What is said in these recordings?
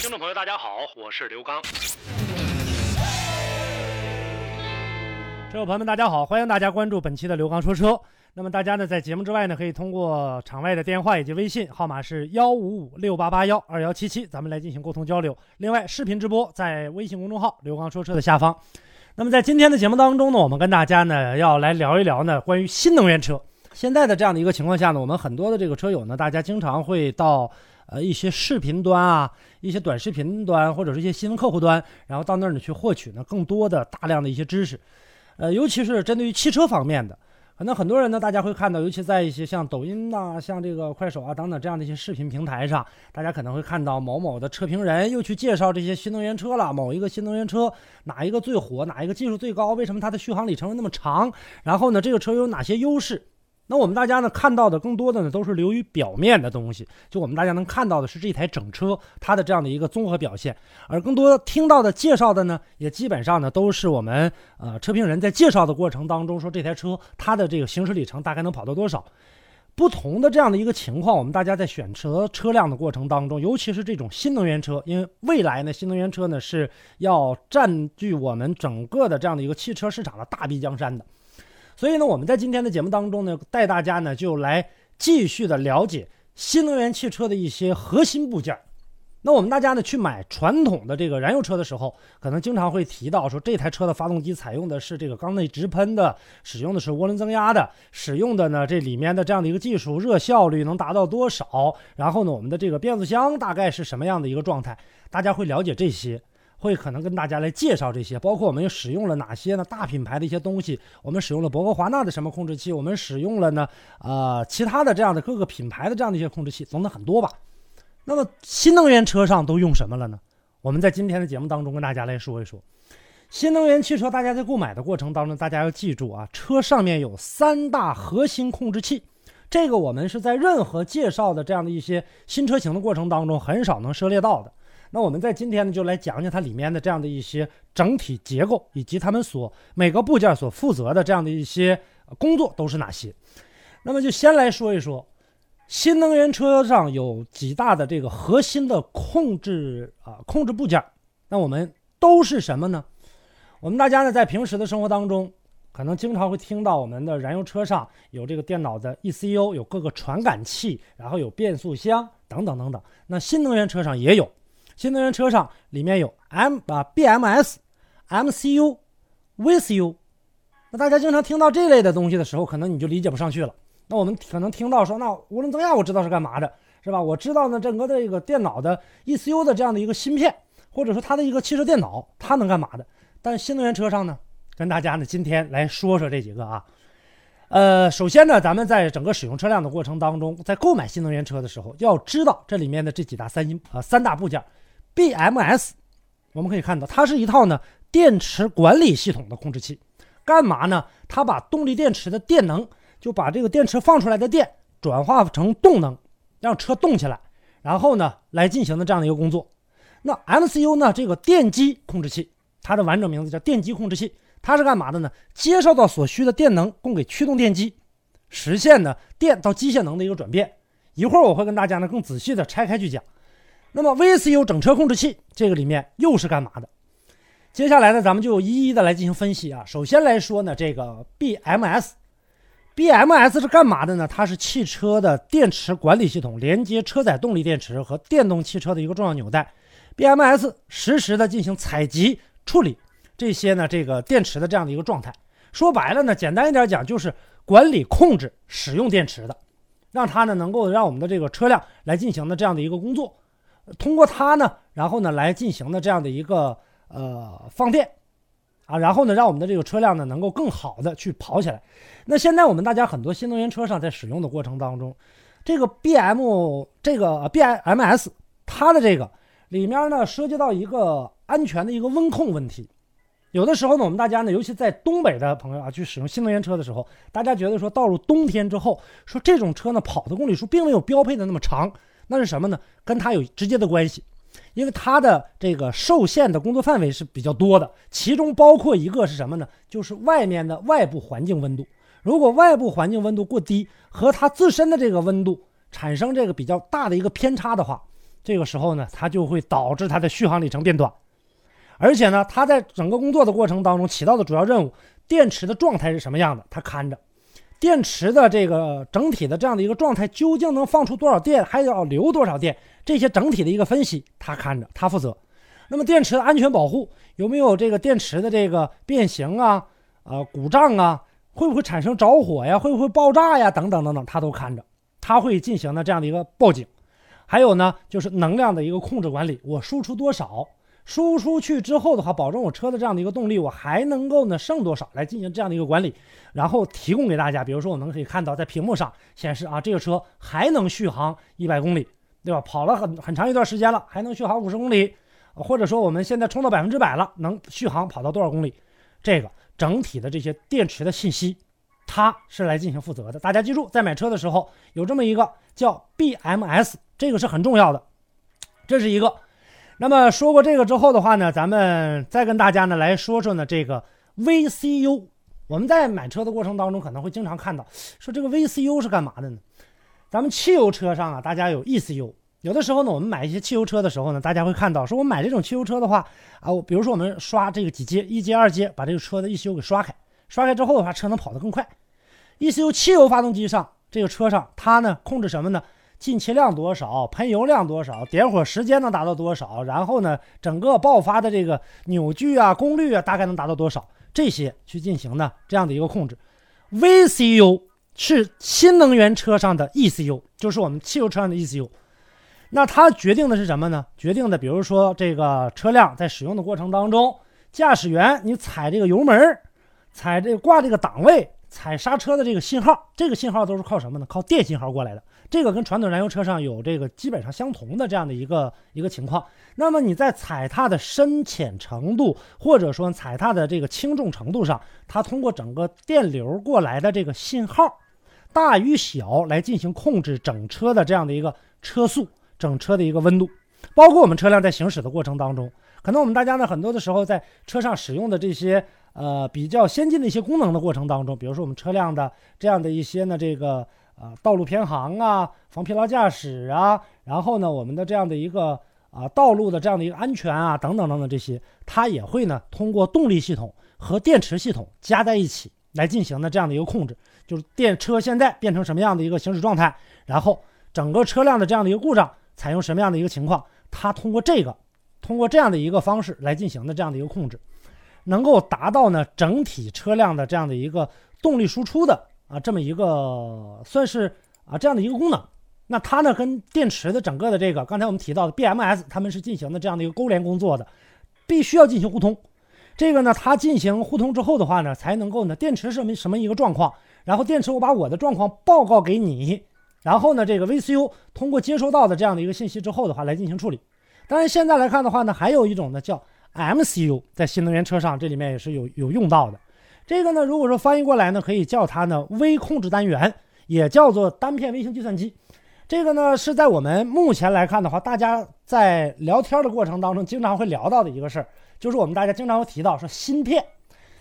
听众朋友，大家好，我是刘刚。车友朋友们，大家好，欢迎大家关注本期的刘刚说车。那么大家呢，在节目之外呢，可以通过场外的电话以及微信号码是幺五五六八八幺二幺七七，咱们来进行沟通交流。另外，视频直播在微信公众号“刘刚说车”的下方。那么在今天的节目当中呢，我们跟大家呢要来聊一聊呢关于新能源车。现在的这样的一个情况下呢，我们很多的这个车友呢，大家经常会到呃一些视频端啊、一些短视频端或者是一些新闻客户端，然后到那儿呢去获取呢更多的大量的一些知识，呃，尤其是针对于汽车方面的。可能很多人呢，大家会看到，尤其在一些像抖音呐、像这个快手啊等等这样的一些视频平台上，大家可能会看到某某的车评人又去介绍这些新能源车了。某一个新能源车哪一个最火，哪一个技术最高，为什么它的续航里程那么长？然后呢，这个车有哪些优势？那我们大家呢看到的更多的呢都是流于表面的东西，就我们大家能看到的是这台整车它的这样的一个综合表现，而更多听到的介绍的呢，也基本上呢都是我们呃车评人在介绍的过程当中说这台车它的这个行驶里程大概能跑到多少。不同的这样的一个情况，我们大家在选择车辆的过程当中，尤其是这种新能源车，因为未来呢新能源车呢是要占据我们整个的这样的一个汽车市场的大壁江山的。所以呢，我们在今天的节目当中呢，带大家呢就来继续的了解新能源汽车的一些核心部件。那我们大家呢去买传统的这个燃油车的时候，可能经常会提到说这台车的发动机采用的是这个缸内直喷的，使用的是涡轮增压的，使用的呢这里面的这样的一个技术，热效率能达到多少？然后呢，我们的这个变速箱大概是什么样的一个状态？大家会了解这些。会可能跟大家来介绍这些，包括我们又使用了哪些呢？大品牌的一些东西，我们使用了博格华纳的什么控制器？我们使用了呢？呃，其他的这样的各个品牌的这样的一些控制器，总的很多吧。那么新能源车上都用什么了呢？我们在今天的节目当中跟大家来说一说，新能源汽车大家在购买的过程当中，大家要记住啊，车上面有三大核心控制器，这个我们是在任何介绍的这样的一些新车型的过程当中很少能涉猎到的。那我们在今天呢，就来讲讲它里面的这样的一些整体结构，以及它们所每个部件所负责的这样的一些工作都是哪些。那么就先来说一说，新能源车上有几大的这个核心的控制啊控制部件。那我们都是什么呢？我们大家呢在平时的生活当中，可能经常会听到我们的燃油车上有这个电脑的 ECU，有各个传感器，然后有变速箱等等等等。那新能源车上也有。新能源车上里面有 M 啊 BMS、MCU、VCU，那大家经常听到这类的东西的时候，可能你就理解不上去了。那我们可能听到说，那涡轮增压我知道是干嘛的，是吧？我知道呢，整个的一个电脑的 ECU 的这样的一个芯片，或者说它的一个汽车电脑，它能干嘛的？但新能源车上呢，跟大家呢今天来说说这几个啊。呃，首先呢，咱们在整个使用车辆的过程当中，在购买新能源车的时候，要知道这里面的这几大三星啊三大部件。BMS，我们可以看到，它是一套呢电池管理系统的控制器，干嘛呢？它把动力电池的电能，就把这个电池放出来的电转化成动能，让车动起来，然后呢来进行的这样的一个工作。那 MCU 呢？这个电机控制器，它的完整名字叫电机控制器，它是干嘛的呢？接受到所需的电能，供给驱动电机，实现呢电到机械能的一个转变。一会儿我会跟大家呢更仔细的拆开去讲。那么 VCU 整车控制器这个里面又是干嘛的？接下来呢，咱们就一一的来进行分析啊。首先来说呢，这个 BMS，BMS 是干嘛的呢？它是汽车的电池管理系统，连接车载动力电池和电动汽车的一个重要纽带。BMS 实时的进行采集处理这些呢这个电池的这样的一个状态。说白了呢，简单一点讲就是管理控制使用电池的，让它呢能够让我们的这个车辆来进行的这样的一个工作。通过它呢，然后呢来进行的这样的一个呃放电，啊，然后呢让我们的这个车辆呢能够更好的去跑起来。那现在我们大家很多新能源车上在使用的过程当中，这个 B M 这个 B M S 它的这个里面呢涉及到一个安全的一个温控问题。有的时候呢，我们大家呢，尤其在东北的朋友啊，去使用新能源车的时候，大家觉得说到了冬天之后，说这种车呢跑的公里数并没有标配的那么长，那是什么呢？跟它有直接的关系，因为它的这个受限的工作范围是比较多的，其中包括一个是什么呢？就是外面的外部环境温度。如果外部环境温度过低，和它自身的这个温度产生这个比较大的一个偏差的话，这个时候呢，它就会导致它的续航里程变短。而且呢，它在整个工作的过程当中起到的主要任务，电池的状态是什么样的，它看着；电池的这个整体的这样的一个状态，究竟能放出多少电，还要留多少电，这些整体的一个分析，他看着，他负责。那么电池的安全保护有没有这个电池的这个变形啊、呃故障啊，会不会产生着火呀，会不会爆炸呀，等等等等，他都看着，他会进行的这样的一个报警。还有呢，就是能量的一个控制管理，我输出多少。输出去之后的话，保证我车的这样的一个动力，我还能够呢剩多少来进行这样的一个管理，然后提供给大家。比如说，我们可以看到在屏幕上显示啊，这个车还能续航一百公里，对吧？跑了很很长一段时间了，还能续航五十公里，或者说我们现在充到百分之百了，能续航跑到多少公里？这个整体的这些电池的信息，它是来进行负责的。大家记住，在买车的时候有这么一个叫 BMS，这个是很重要的，这是一个。那么说过这个之后的话呢，咱们再跟大家呢来说说呢这个 VCU。我们在买车的过程当中可能会经常看到，说这个 VCU 是干嘛的呢？咱们汽油车上啊，大家有 ECU。有的时候呢，我们买一些汽油车的时候呢，大家会看到，说我买这种汽油车的话啊，我比如说我们刷这个几阶，一阶、二阶，把这个车的 ECU 给刷开，刷开之后的话，车能跑得更快。ECU 汽油发动机上这个车上，它呢控制什么呢？进气量多少，喷油量多少，点火时间能达到多少，然后呢，整个爆发的这个扭矩啊、功率啊，大概能达到多少？这些去进行呢这样的一个控制。VCU 是新能源车上的 ECU，就是我们汽油车上的 ECU。那它决定的是什么呢？决定的，比如说这个车辆在使用的过程当中，驾驶员你踩这个油门，踩这挂这个档位，踩刹车的这个信号，这个信号都是靠什么呢？靠电信号过来的。这个跟传统燃油车上有这个基本上相同的这样的一个一个情况。那么你在踩踏的深浅程度，或者说踩踏的这个轻重程度上，它通过整个电流过来的这个信号大与小来进行控制整车的这样的一个车速、整车的一个温度，包括我们车辆在行驶的过程当中，可能我们大家呢很多的时候在车上使用的这些呃比较先进的一些功能的过程当中，比如说我们车辆的这样的一些呢这个。呃，道路偏航啊，防疲劳驾驶啊，然后呢，我们的这样的一个啊，道路的这样的一个安全啊，等等等等这些，它也会呢通过动力系统和电池系统加在一起来进行的这样的一个控制，就是电车现在变成什么样的一个行驶状态，然后整个车辆的这样的一个故障采用什么样的一个情况，它通过这个，通过这样的一个方式来进行的这样的一个控制，能够达到呢整体车辆的这样的一个动力输出的。啊，这么一个算是啊这样的一个功能，那它呢跟电池的整个的这个刚才我们提到的 BMS，他们是进行的这样的一个勾连工作的，必须要进行互通。这个呢，它进行互通之后的话呢，才能够呢电池是什么什么一个状况，然后电池我把我的状况报告给你，然后呢这个 VCU 通过接收到的这样的一个信息之后的话来进行处理。当然现在来看的话呢，还有一种呢叫 MCU，在新能源车上这里面也是有有用到的。这个呢，如果说翻译过来呢，可以叫它呢微控制单元，也叫做单片微型计算机。这个呢是在我们目前来看的话，大家在聊天的过程当中经常会聊到的一个事儿，就是我们大家经常会提到说芯片。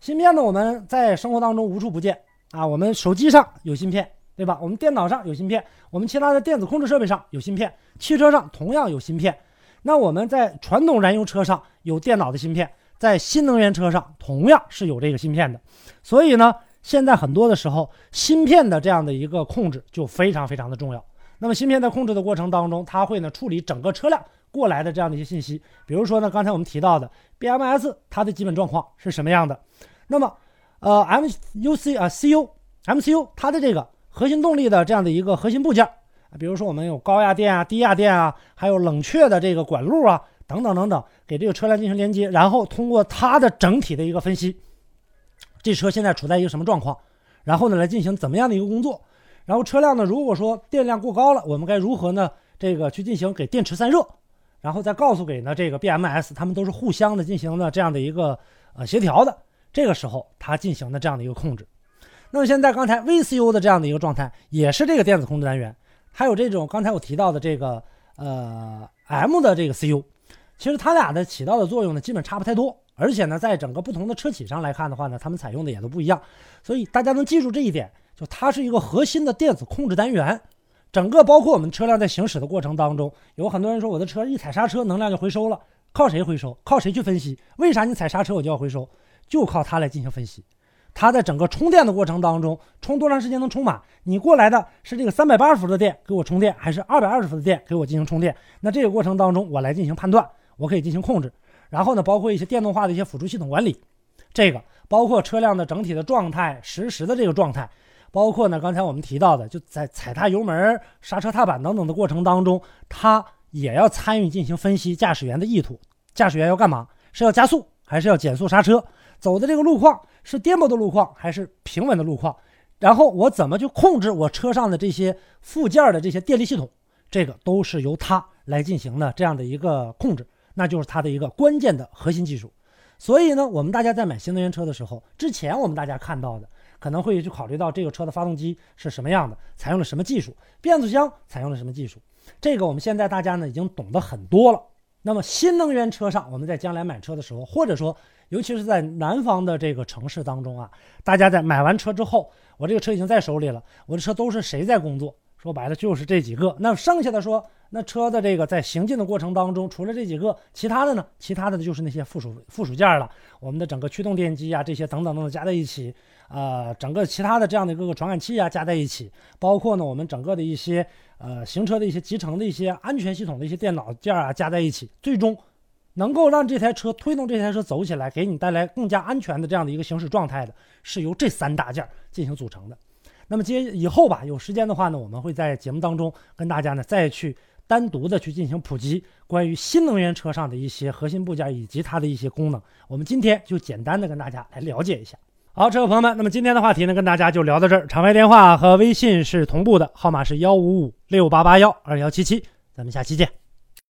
芯片呢，我们在生活当中无处不见啊，我们手机上有芯片，对吧？我们电脑上有芯片，我们其他的电子控制设备上有芯片，汽车上同样有芯片。那我们在传统燃油车上有电脑的芯片。在新能源车上同样是有这个芯片的，所以呢，现在很多的时候，芯片的这样的一个控制就非常非常的重要。那么芯片在控制的过程当中，它会呢处理整个车辆过来的这样的一些信息，比如说呢，刚才我们提到的 BMS 它的基本状况是什么样的，那么呃 MUC 啊 CU MCU 它的这个核心动力的这样的一个核心部件，比如说我们有高压电啊、低压电啊，还有冷却的这个管路啊。等等等等，给这个车辆进行连接，然后通过它的整体的一个分析，这车现在处在一个什么状况，然后呢来进行怎么样的一个工作，然后车辆呢如果说电量过高了，我们该如何呢这个去进行给电池散热，然后再告诉给呢这个 BMS，他们都是互相的进行的这样的一个呃协调的。这个时候它进行的这样的一个控制。那么现在刚才 VCU 的这样的一个状态，也是这个电子控制单元，还有这种刚才我提到的这个呃 M 的这个 CU，其实它俩的起到的作用呢，基本差不太多。而且呢，在整个不同的车企上来看的话呢，他们采用的也都不一样。所以大家能记住这一点，就它是一个核心的电子控制单元。整个包括我们车辆在行驶的过程当中，有很多人说我的车一踩刹车能量就回收了，靠谁回收？靠谁去分析？为啥你踩刹车我就要回收？就靠它来进行分析。它在整个充电的过程当中，充多长时间能充满？你过来的是这个三百八十伏的电给我充电，还是二百二十伏的电给我进行充电？那这个过程当中，我来进行判断，我可以进行控制。然后呢，包括一些电动化的一些辅助系统管理，这个包括车辆的整体的状态、实时的这个状态，包括呢刚才我们提到的，就在踩踏油门、刹车踏板等等的过程当中，它也要参与进行分析驾驶员的意图，驾驶员要干嘛？是要加速还是要减速刹车？走的这个路况是颠簸的路况还是平稳的路况？然后我怎么去控制我车上的这些附件的这些电力系统？这个都是由它来进行的这样的一个控制。那就是它的一个关键的核心技术，所以呢，我们大家在买新能源车的时候，之前我们大家看到的可能会去考虑到这个车的发动机是什么样的，采用了什么技术，变速箱采用了什么技术，这个我们现在大家呢已经懂得很多了。那么新能源车上，我们在将来买车的时候，或者说尤其是在南方的这个城市当中啊，大家在买完车之后，我这个车已经在手里了，我的车都是谁在工作？说白了就是这几个，那剩下的说。那车的这个在行进的过程当中，除了这几个，其他的呢？其他的就是那些附属附属件了。我们的整个驱动电机啊，这些等等等等加在一起，呃，整个其他的这样的各个传感器啊加在一起，包括呢我们整个的一些呃行车的一些集成的一些安全系统的一些电脑件啊加在一起，最终能够让这台车推动这台车走起来，给你带来更加安全的这样的一个行驶状态的，是由这三大件进行组成的。那么接以后吧，有时间的话呢，我们会在节目当中跟大家呢再去。单独的去进行普及关于新能源车上的一些核心部件以及它的一些功能，我们今天就简单的跟大家来了解一下。好，车友朋友们，那么今天的话题呢，跟大家就聊到这儿。场外电话和微信是同步的，号码是幺五五六八八幺二幺七七，咱们下期见。